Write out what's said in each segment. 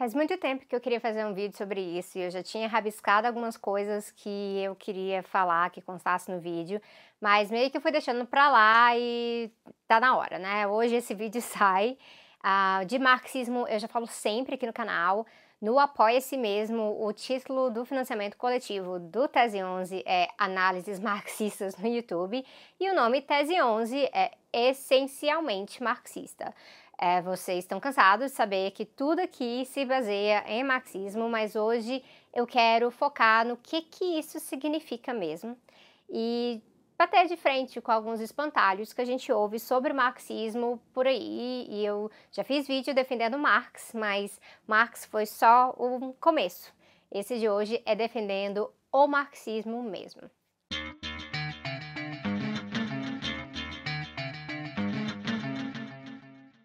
Faz muito tempo que eu queria fazer um vídeo sobre isso e eu já tinha rabiscado algumas coisas que eu queria falar, que constasse no vídeo, mas meio que eu fui deixando pra lá e tá na hora, né? Hoje esse vídeo sai. Uh, de marxismo eu já falo sempre aqui no canal. No Apoia-se mesmo, o título do financiamento coletivo do Tese 11 é Análises Marxistas no YouTube e o nome Tese 11 é essencialmente marxista. É, vocês estão cansados de saber que tudo aqui se baseia em marxismo, mas hoje eu quero focar no que, que isso significa mesmo e bater de frente com alguns espantalhos que a gente ouve sobre marxismo por aí. E eu já fiz vídeo defendendo Marx, mas Marx foi só o começo. Esse de hoje é defendendo o marxismo mesmo.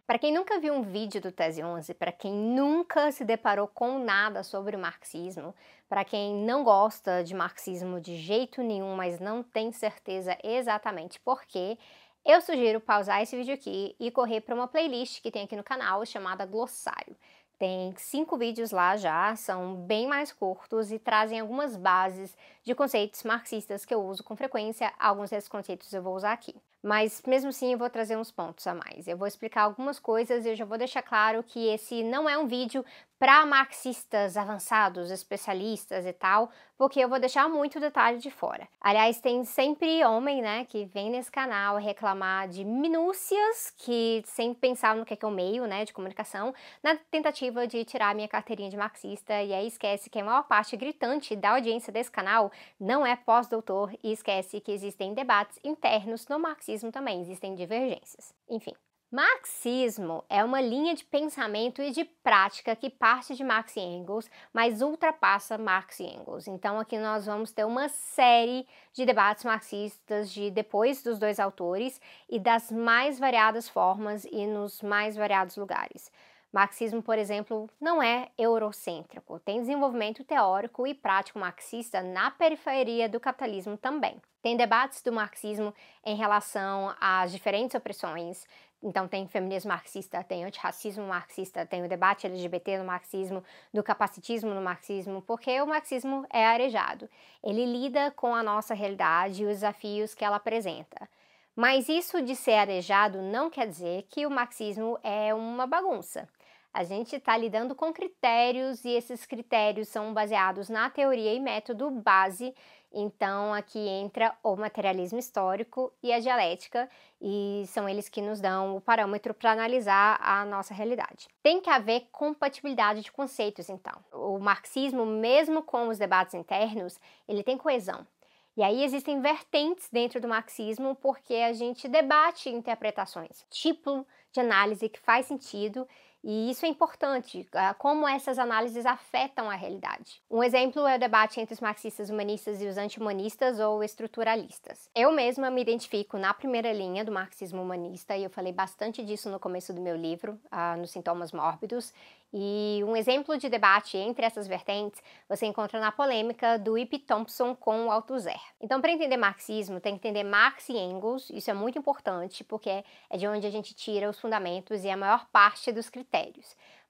Para quem nunca viu um vídeo do Tese 11, para quem nunca se deparou com nada sobre o marxismo, para quem não gosta de marxismo de jeito nenhum, mas não tem certeza exatamente por quê, eu sugiro pausar esse vídeo aqui e correr para uma playlist que tem aqui no canal chamada Glossário. Tem cinco vídeos lá já, são bem mais curtos e trazem algumas bases de conceitos marxistas que eu uso com frequência. Alguns desses conceitos eu vou usar aqui. Mas mesmo assim eu vou trazer uns pontos a mais. Eu vou explicar algumas coisas e eu já vou deixar claro que esse não é um vídeo para marxistas avançados, especialistas e tal, porque eu vou deixar muito detalhe de fora. Aliás, tem sempre homem, né, que vem nesse canal reclamar de minúcias que sempre pensava no que é, que é o meio, né, de comunicação, na tentativa de tirar minha carteirinha de marxista e aí esquece que a maior parte gritante da audiência desse canal não é pós-doutor e esquece que existem debates internos no marxismo também, existem divergências. Enfim, Marxismo é uma linha de pensamento e de prática que parte de Marx e Engels, mas ultrapassa Marx e Engels. Então aqui nós vamos ter uma série de debates marxistas de depois dos dois autores e das mais variadas formas e nos mais variados lugares. Marxismo, por exemplo, não é eurocêntrico, tem desenvolvimento teórico e prático marxista na periferia do capitalismo também. Tem debates do marxismo em relação às diferentes opressões, então tem feminismo marxista, tem antirracismo marxista, tem o debate LGBT no marxismo, do capacitismo no marxismo, porque o marxismo é arejado. Ele lida com a nossa realidade e os desafios que ela apresenta. Mas isso de ser arejado não quer dizer que o marxismo é uma bagunça. A gente está lidando com critérios e esses critérios são baseados na teoria e método base. Então, aqui entra o materialismo histórico e a dialética, e são eles que nos dão o parâmetro para analisar a nossa realidade. Tem que haver compatibilidade de conceitos, então. O marxismo, mesmo com os debates internos, ele tem coesão. E aí existem vertentes dentro do marxismo porque a gente debate interpretações, tipo de análise que faz sentido e isso é importante, ah, como essas análises afetam a realidade. Um exemplo é o debate entre os marxistas humanistas e os anti-humanistas ou estruturalistas. Eu mesma me identifico na primeira linha do marxismo humanista e eu falei bastante disso no começo do meu livro, uh, nos Sintomas Mórbidos, e um exemplo de debate entre essas vertentes você encontra na polêmica do Ip Thompson com o Althusser. Então, para entender marxismo, tem que entender Marx e Engels, isso é muito importante porque é de onde a gente tira os fundamentos e a maior parte dos critérios.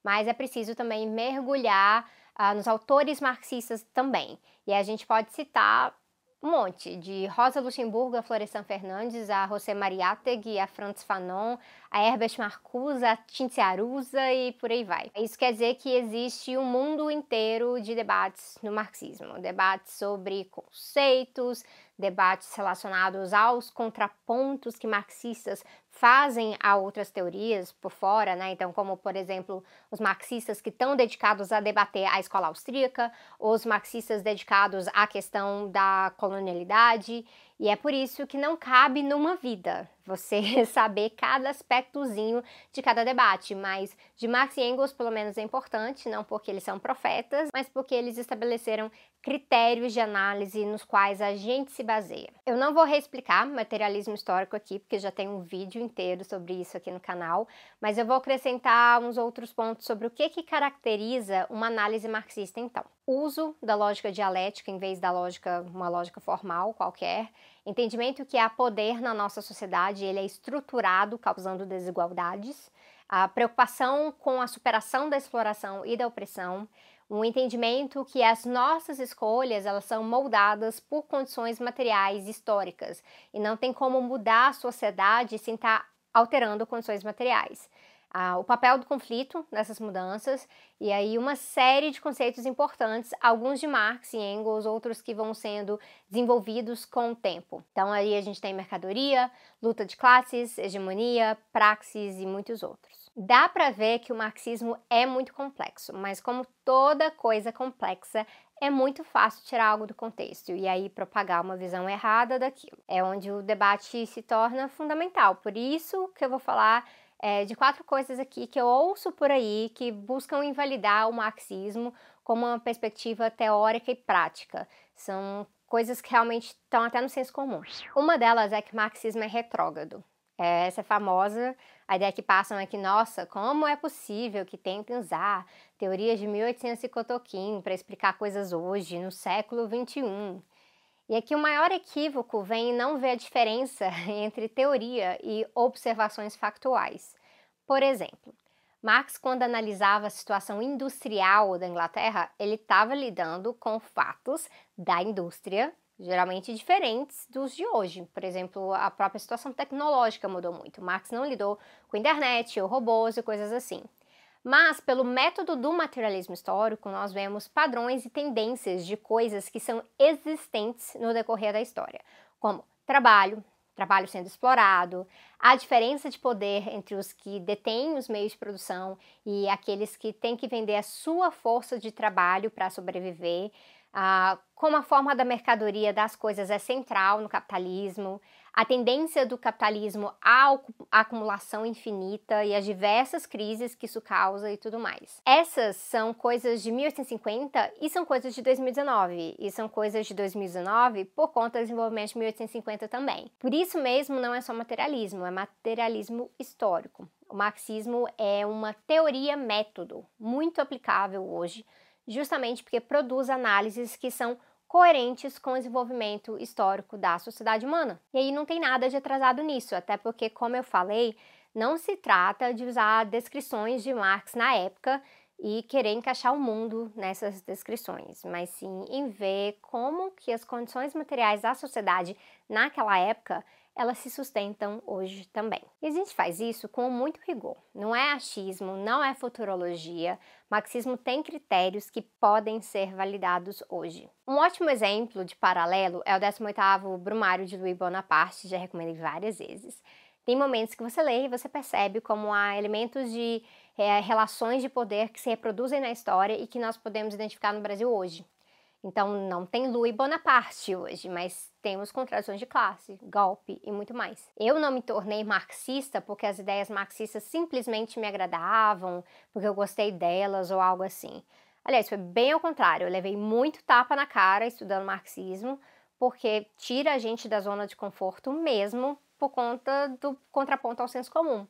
Mas é preciso também mergulhar uh, nos autores marxistas também. E a gente pode citar um monte, de Rosa Luxemburgo a Florestan Fernandes, a José Mariátegui, a Franz Fanon, a Herbert Marcuse, a Cinzia Arusa e por aí vai. Isso quer dizer que existe um mundo inteiro de debates no marxismo, debates sobre conceitos, debates relacionados aos contrapontos que marxistas fazem a outras teorias por fora, né? Então, como por exemplo, os marxistas que estão dedicados a debater a escola austríaca, os marxistas dedicados à questão da colonialidade, e é por isso que não cabe numa vida você saber cada aspectozinho de cada debate, mas de Marx e Engels pelo menos é importante, não porque eles são profetas, mas porque eles estabeleceram critérios de análise nos quais a gente se baseia. Eu não vou reexplicar materialismo histórico aqui, porque já tem um vídeo inteiro sobre isso aqui no canal, mas eu vou acrescentar uns outros pontos sobre o que, que caracteriza uma análise marxista então. Uso da lógica dialética em vez da lógica, uma lógica formal qualquer, entendimento que há poder na nossa sociedade, ele é estruturado causando desigualdades, a preocupação com a superação da exploração e da opressão, um entendimento que as nossas escolhas elas são moldadas por condições materiais históricas. E não tem como mudar a sociedade sem estar tá alterando condições materiais o papel do conflito nessas mudanças e aí uma série de conceitos importantes, alguns de Marx e Engels, outros que vão sendo desenvolvidos com o tempo. Então aí a gente tem mercadoria, luta de classes, hegemonia, praxis e muitos outros. Dá para ver que o marxismo é muito complexo, mas como toda coisa complexa, é muito fácil tirar algo do contexto e aí propagar uma visão errada daquilo. É onde o debate se torna fundamental. Por isso que eu vou falar é, de quatro coisas aqui que eu ouço por aí que buscam invalidar o marxismo como uma perspectiva teórica e prática. São coisas que realmente estão até no senso comum. Uma delas é que marxismo é retrógrado. É, essa é famosa, a ideia que passam é que, nossa, como é possível que tentem usar teorias de 1800 e cotoquim para explicar coisas hoje, no século 21. E aqui o maior equívoco vem em não ver a diferença entre teoria e observações factuais. Por exemplo, Marx, quando analisava a situação industrial da Inglaterra, ele estava lidando com fatos da indústria, geralmente diferentes dos de hoje. Por exemplo, a própria situação tecnológica mudou muito. Marx não lidou com internet robôs e coisas assim. Mas, pelo método do materialismo histórico, nós vemos padrões e tendências de coisas que são existentes no decorrer da história, como trabalho, trabalho sendo explorado, a diferença de poder entre os que detêm os meios de produção e aqueles que têm que vender a sua força de trabalho para sobreviver, ah, como a forma da mercadoria das coisas é central no capitalismo, a tendência do capitalismo à acumulação infinita e as diversas crises que isso causa e tudo mais. Essas são coisas de 1850 e são coisas de 2019, e são coisas de 2019 por conta do desenvolvimento de 1850 também. Por isso mesmo, não é só materialismo, é materialismo histórico. O marxismo é uma teoria método muito aplicável hoje, justamente porque produz análises que são coerentes com o desenvolvimento histórico da sociedade humana. E aí não tem nada de atrasado nisso, até porque, como eu falei, não se trata de usar descrições de Marx na época e querer encaixar o mundo nessas descrições, mas sim em ver como que as condições materiais da sociedade naquela época elas se sustentam hoje também. E a gente faz isso com muito rigor. Não é achismo, não é futurologia. Marxismo tem critérios que podem ser validados hoje. Um ótimo exemplo de paralelo é o 18º Brumário de Louis Bonaparte, já recomendei várias vezes. Tem momentos que você lê e você percebe como há elementos de é, relações de poder que se reproduzem na história e que nós podemos identificar no Brasil hoje. Então não tem Louis Bonaparte hoje, mas temos contradições de classe, golpe e muito mais. Eu não me tornei marxista porque as ideias marxistas simplesmente me agradavam, porque eu gostei delas ou algo assim. Aliás, foi bem ao contrário, eu levei muito tapa na cara estudando marxismo, porque tira a gente da zona de conforto mesmo por conta do contraponto ao senso comum.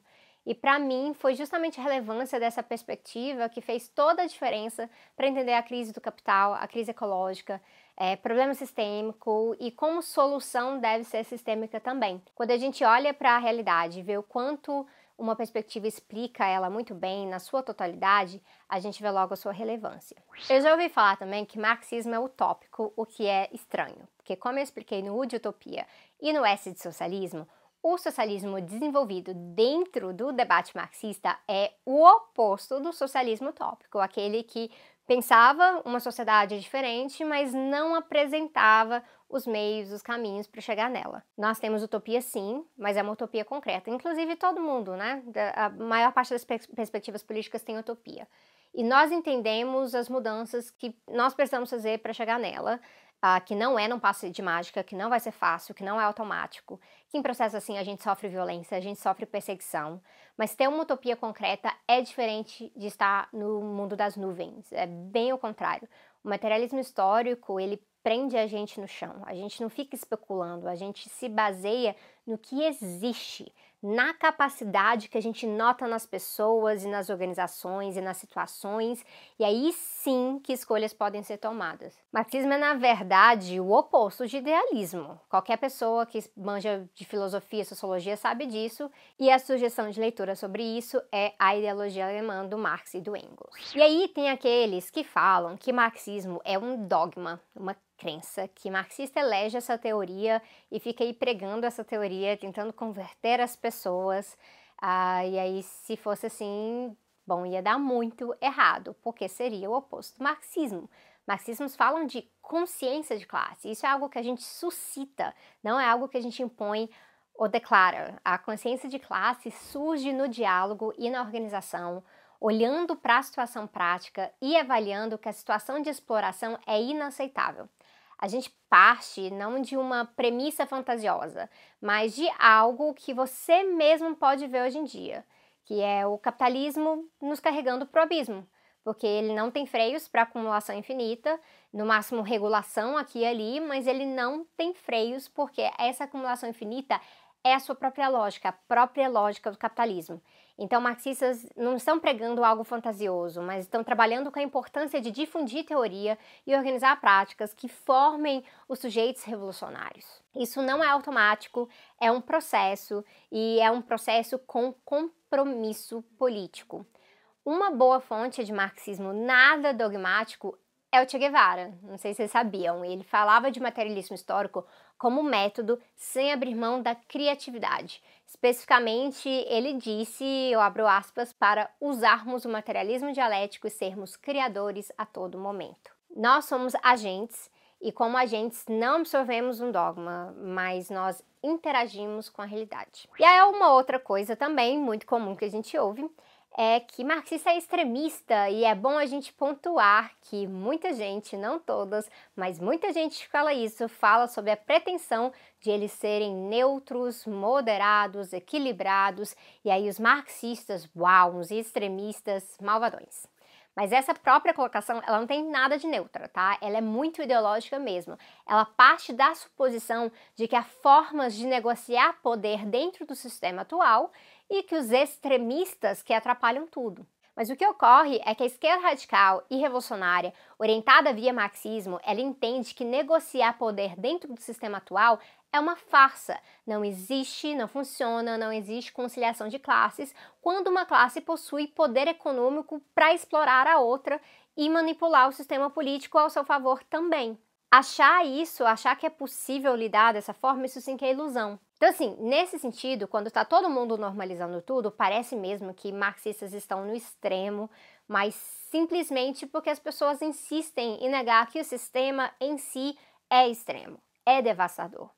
E para mim foi justamente a relevância dessa perspectiva que fez toda a diferença para entender a crise do capital, a crise ecológica, é, problema sistêmico e como solução deve ser sistêmica também. Quando a gente olha para a realidade e vê o quanto uma perspectiva explica ela muito bem na sua totalidade, a gente vê logo a sua relevância. Eu já ouvi falar também que marxismo é utópico, o que é estranho, porque como eu expliquei no U de Utopia e no S de Socialismo, o socialismo desenvolvido dentro do debate marxista é o oposto do socialismo utópico, aquele que pensava uma sociedade diferente, mas não apresentava os meios, os caminhos para chegar nela. Nós temos utopia sim, mas é uma utopia concreta. Inclusive todo mundo, né? A maior parte das perspectivas políticas tem utopia. E nós entendemos as mudanças que nós precisamos fazer para chegar nela uh, que não é num passe de mágica, que não vai ser fácil, que não é automático, que em processo assim a gente sofre violência, a gente sofre perseguição, mas ter uma utopia concreta é diferente de estar no mundo das nuvens, é bem o contrário. O materialismo histórico, ele prende a gente no chão, a gente não fica especulando, a gente se baseia no que existe, na capacidade que a gente nota nas pessoas e nas organizações e nas situações, e aí sim que escolhas podem ser tomadas. Marxismo é, na verdade, o oposto de idealismo. Qualquer pessoa que manja de filosofia e sociologia sabe disso, e a sugestão de leitura sobre isso é a ideologia alemã do Marx e do Engels. E aí tem aqueles que falam que marxismo é um dogma, uma crença que marxista elege essa teoria e fica aí pregando essa teoria, tentando converter as pessoas. Ah, e aí, se fosse assim, bom, ia dar muito errado, porque seria o oposto do marxismo. Marxismos falam de consciência de classe. Isso é algo que a gente suscita, não é algo que a gente impõe ou declara. A consciência de classe surge no diálogo e na organização, olhando para a situação prática e avaliando que a situação de exploração é inaceitável. A gente parte não de uma premissa fantasiosa, mas de algo que você mesmo pode ver hoje em dia, que é o capitalismo nos carregando para o abismo, porque ele não tem freios para acumulação infinita, no máximo regulação aqui e ali, mas ele não tem freios porque essa acumulação infinita é a sua própria lógica, a própria lógica do capitalismo. Então, marxistas não estão pregando algo fantasioso, mas estão trabalhando com a importância de difundir teoria e organizar práticas que formem os sujeitos revolucionários. Isso não é automático, é um processo e é um processo com compromisso político. Uma boa fonte de marxismo nada dogmático é o Che Guevara. Não sei se vocês sabiam. Ele falava de materialismo histórico como método sem abrir mão da criatividade. Especificamente, ele disse, eu abro aspas, para usarmos o materialismo dialético e sermos criadores a todo momento. Nós somos agentes e, como agentes, não absorvemos um dogma, mas nós interagimos com a realidade. E aí, uma outra coisa também muito comum que a gente ouve é que marxista é extremista e é bom a gente pontuar que muita gente, não todas, mas muita gente que fala isso, fala sobre a pretensão de eles serem neutros, moderados, equilibrados, e aí os marxistas, uau, uns extremistas malvadões. Mas essa própria colocação, ela não tem nada de neutra, tá? Ela é muito ideológica mesmo. Ela parte da suposição de que há formas de negociar poder dentro do sistema atual e que os extremistas que atrapalham tudo. Mas o que ocorre é que a esquerda radical e revolucionária, orientada via marxismo, ela entende que negociar poder dentro do sistema atual é uma farsa. Não existe, não funciona, não existe conciliação de classes quando uma classe possui poder econômico para explorar a outra e manipular o sistema político ao seu favor também. Achar isso, achar que é possível lidar dessa forma, isso sim que é ilusão. Então, assim, nesse sentido, quando está todo mundo normalizando tudo, parece mesmo que marxistas estão no extremo, mas simplesmente porque as pessoas insistem em negar que o sistema em si é extremo, é devastador.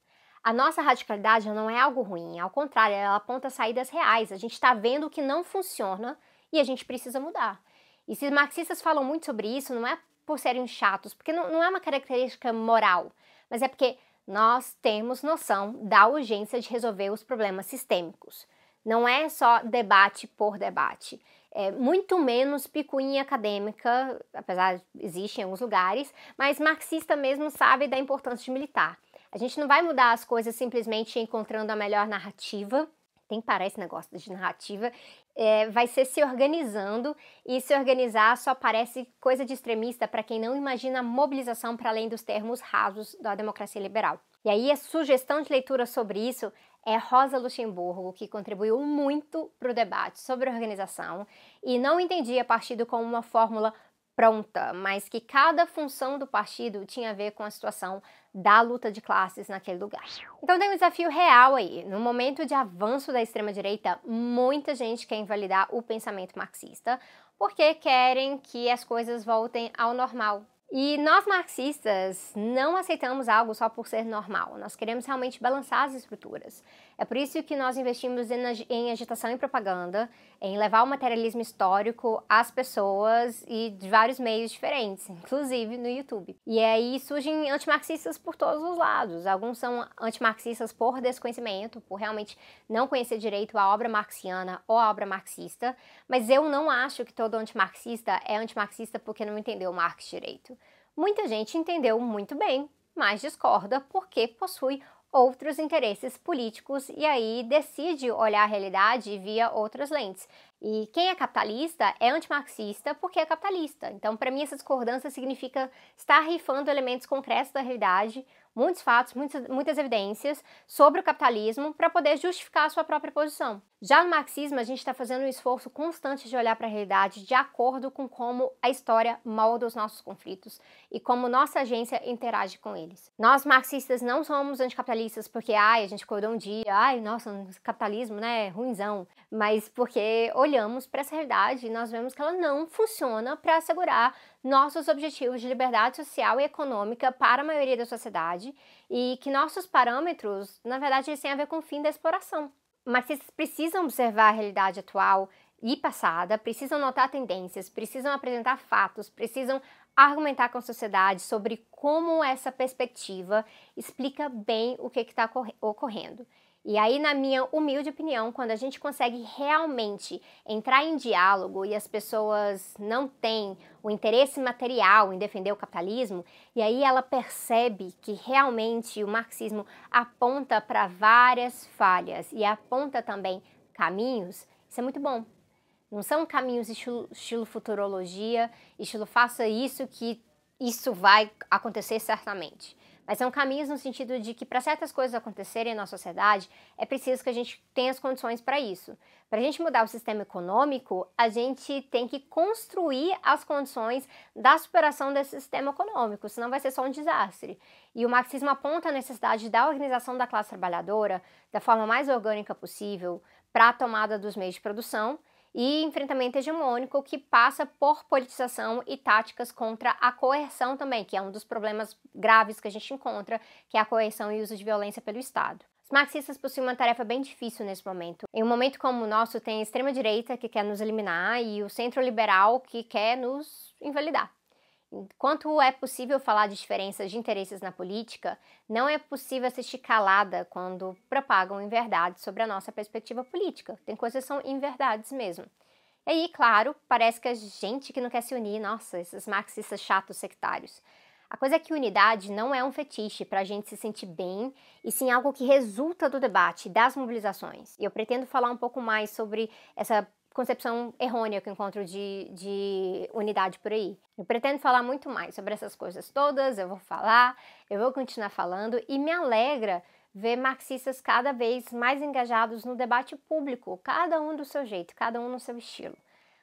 A nossa radicalidade não é algo ruim, ao contrário, ela aponta saídas reais. A gente está vendo o que não funciona e a gente precisa mudar. E se marxistas falam muito sobre isso, não é por serem chatos, porque não, não é uma característica moral, mas é porque nós temos noção da urgência de resolver os problemas sistêmicos. Não é só debate por debate. É muito menos picuinha acadêmica, apesar de existir em alguns lugares, mas marxista mesmo sabe da importância de militar. A gente não vai mudar as coisas simplesmente encontrando a melhor narrativa, tem que parar esse negócio de narrativa, é, vai ser se organizando e se organizar só parece coisa de extremista para quem não imagina mobilização para além dos termos rasos da democracia liberal. E aí a sugestão de leitura sobre isso é Rosa Luxemburgo, que contribuiu muito para o debate sobre organização e não entendia partido como uma fórmula pronta, mas que cada função do partido tinha a ver com a situação da luta de classes naquele lugar. Então tem um desafio real aí. No momento de avanço da extrema-direita, muita gente quer invalidar o pensamento marxista porque querem que as coisas voltem ao normal, e nós marxistas não aceitamos algo só por ser normal, nós queremos realmente balançar as estruturas. É por isso que nós investimos em agitação e propaganda, em levar o materialismo histórico às pessoas e de vários meios diferentes, inclusive no YouTube. E aí surgem antimarxistas por todos os lados. Alguns são antimarxistas por desconhecimento, por realmente não conhecer direito a obra marxiana ou a obra marxista, mas eu não acho que todo antimarxista é antimarxista porque não entendeu Marx direito. Muita gente entendeu muito bem, mas discorda porque possui outros interesses políticos e aí decide olhar a realidade via outras lentes. E quem é capitalista é antimarxista porque é capitalista. Então, para mim, essa discordância significa estar rifando elementos concretos da realidade, muitos fatos, muitas, muitas evidências sobre o capitalismo para poder justificar a sua própria posição. Já no marxismo, a gente está fazendo um esforço constante de olhar para a realidade de acordo com como a história molda os nossos conflitos e como nossa agência interage com eles. Nós marxistas não somos anticapitalistas porque, ai, a gente acordou um dia, ai, nossa, capitalismo, né, ruinzão, mas porque olhamos para essa realidade e nós vemos que ela não funciona para assegurar nossos objetivos de liberdade social e econômica para a maioria da sociedade e que nossos parâmetros, na verdade, eles têm a ver com o fim da exploração. Marxistas precisam observar a realidade atual e passada, precisam notar tendências, precisam apresentar fatos, precisam argumentar com a sociedade sobre como essa perspectiva explica bem o que está ocorrendo. E aí, na minha humilde opinião, quando a gente consegue realmente entrar em diálogo e as pessoas não têm o interesse material em defender o capitalismo, e aí ela percebe que realmente o marxismo aponta para várias falhas e aponta também caminhos, isso é muito bom. Não são caminhos estilo, estilo futurologia, estilo faça isso que isso vai acontecer certamente. Mas são caminhos no sentido de que para certas coisas acontecerem na sociedade, é preciso que a gente tenha as condições para isso. Para a gente mudar o sistema econômico, a gente tem que construir as condições da superação desse sistema econômico, senão vai ser só um desastre. E o marxismo aponta a necessidade da organização da classe trabalhadora da forma mais orgânica possível para a tomada dos meios de produção e enfrentamento hegemônico que passa por politização e táticas contra a coerção também, que é um dos problemas graves que a gente encontra, que é a coerção e uso de violência pelo Estado. Os marxistas possuem uma tarefa bem difícil nesse momento. Em um momento como o nosso, tem a extrema-direita que quer nos eliminar e o centro-liberal que quer nos invalidar. Enquanto é possível falar de diferenças de interesses na política, não é possível assistir calada quando propagam inverdades sobre a nossa perspectiva política. Tem coisas que são inverdades mesmo. E aí, claro, parece que a gente que não quer se unir, nossa, esses marxistas chatos sectários. A coisa é que unidade não é um fetiche para a gente se sentir bem, e sim algo que resulta do debate, das mobilizações. E eu pretendo falar um pouco mais sobre essa concepção errônea que encontro de, de unidade por aí. Eu pretendo falar muito mais sobre essas coisas todas, eu vou falar, eu vou continuar falando e me alegra ver marxistas cada vez mais engajados no debate público, cada um do seu jeito, cada um no seu estilo.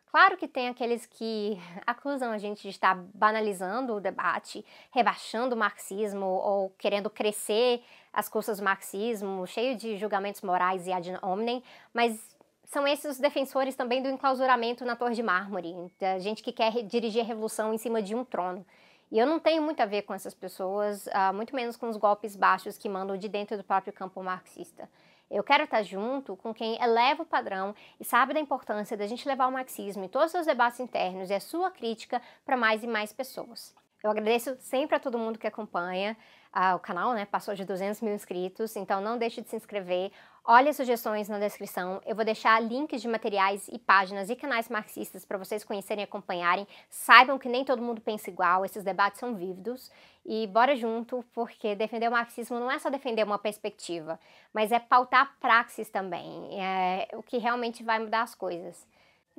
Claro que tem aqueles que acusam a gente de estar banalizando o debate, rebaixando o marxismo ou querendo crescer as custas do marxismo, cheio de julgamentos morais e ad hominem, mas são esses os defensores também do enclausuramento na Torre de Mármore, da gente que quer dirigir a revolução em cima de um trono. E eu não tenho muito a ver com essas pessoas, uh, muito menos com os golpes baixos que mandam de dentro do próprio campo marxista. Eu quero estar junto com quem eleva o padrão e sabe da importância da gente levar o marxismo e todos os seus debates internos e a sua crítica para mais e mais pessoas. Eu agradeço sempre a todo mundo que acompanha uh, o canal, né? Passou de 200 mil inscritos, então não deixe de se inscrever. Olhe as sugestões na descrição. Eu vou deixar links de materiais e páginas e canais marxistas para vocês conhecerem e acompanharem. Saibam que nem todo mundo pensa igual, esses debates são vívidos. E bora junto, porque defender o marxismo não é só defender uma perspectiva, mas é pautar praxis também. É o que realmente vai mudar as coisas.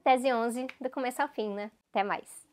Tese 11, do começo ao fim, né? Até mais.